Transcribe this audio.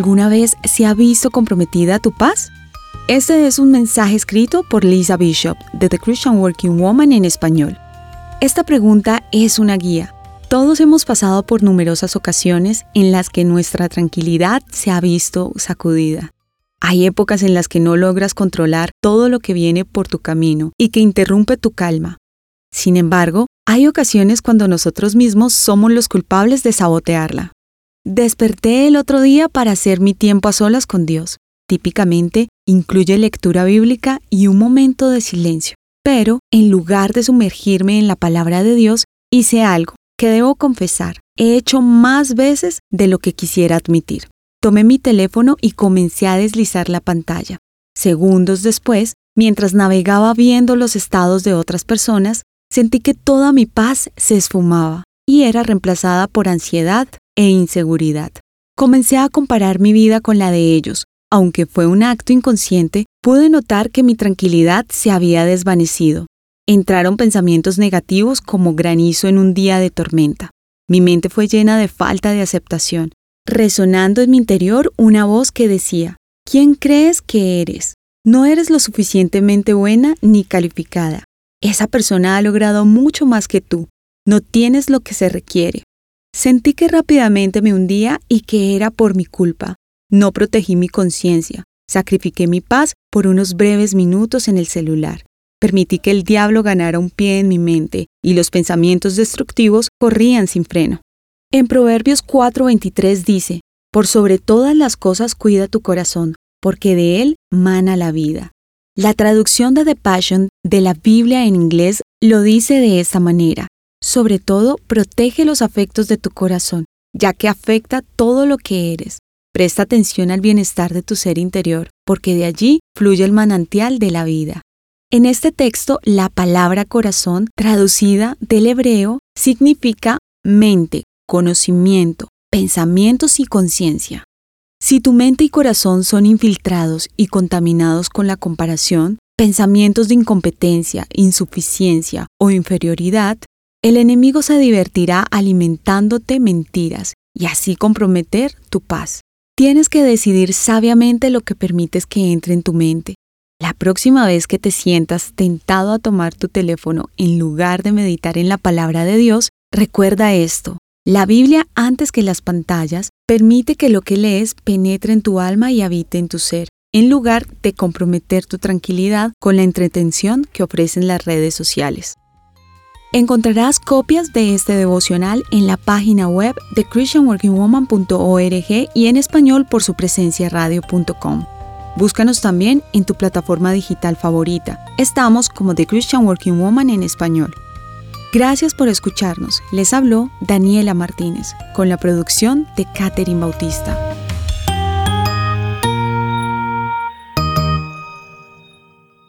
alguna vez se ha visto comprometida tu paz? Este es un mensaje escrito por Lisa Bishop de The Christian Working Woman en español. Esta pregunta es una guía. Todos hemos pasado por numerosas ocasiones en las que nuestra tranquilidad se ha visto sacudida. Hay épocas en las que no logras controlar todo lo que viene por tu camino y que interrumpe tu calma. Sin embargo, hay ocasiones cuando nosotros mismos somos los culpables de sabotearla. Desperté el otro día para hacer mi tiempo a solas con Dios. Típicamente incluye lectura bíblica y un momento de silencio. Pero, en lugar de sumergirme en la palabra de Dios, hice algo que debo confesar, he hecho más veces de lo que quisiera admitir. Tomé mi teléfono y comencé a deslizar la pantalla. Segundos después, mientras navegaba viendo los estados de otras personas, sentí que toda mi paz se esfumaba y era reemplazada por ansiedad e inseguridad. Comencé a comparar mi vida con la de ellos. Aunque fue un acto inconsciente, pude notar que mi tranquilidad se había desvanecido. Entraron pensamientos negativos como granizo en un día de tormenta. Mi mente fue llena de falta de aceptación, resonando en mi interior una voz que decía, ¿quién crees que eres? No eres lo suficientemente buena ni calificada. Esa persona ha logrado mucho más que tú. No tienes lo que se requiere. Sentí que rápidamente me hundía y que era por mi culpa. No protegí mi conciencia. Sacrifiqué mi paz por unos breves minutos en el celular. Permití que el diablo ganara un pie en mi mente y los pensamientos destructivos corrían sin freno. En Proverbios 4:23 dice, Por sobre todas las cosas cuida tu corazón, porque de él mana la vida. La traducción de The Passion de la Biblia en inglés lo dice de esta manera. Sobre todo, protege los afectos de tu corazón, ya que afecta todo lo que eres. Presta atención al bienestar de tu ser interior, porque de allí fluye el manantial de la vida. En este texto, la palabra corazón, traducida del hebreo, significa mente, conocimiento, pensamientos y conciencia. Si tu mente y corazón son infiltrados y contaminados con la comparación, pensamientos de incompetencia, insuficiencia o inferioridad, el enemigo se divertirá alimentándote mentiras y así comprometer tu paz. Tienes que decidir sabiamente lo que permites que entre en tu mente. La próxima vez que te sientas tentado a tomar tu teléfono en lugar de meditar en la palabra de Dios, recuerda esto. La Biblia, antes que las pantallas, permite que lo que lees penetre en tu alma y habite en tu ser, en lugar de comprometer tu tranquilidad con la entretención que ofrecen las redes sociales. Encontrarás copias de este devocional en la página web de christianworkingwoman.org y en español por su presencia radio.com. Búscanos también en tu plataforma digital favorita. Estamos como The Christian Working Woman en español. Gracias por escucharnos. Les habló Daniela Martínez con la producción de Catherine Bautista.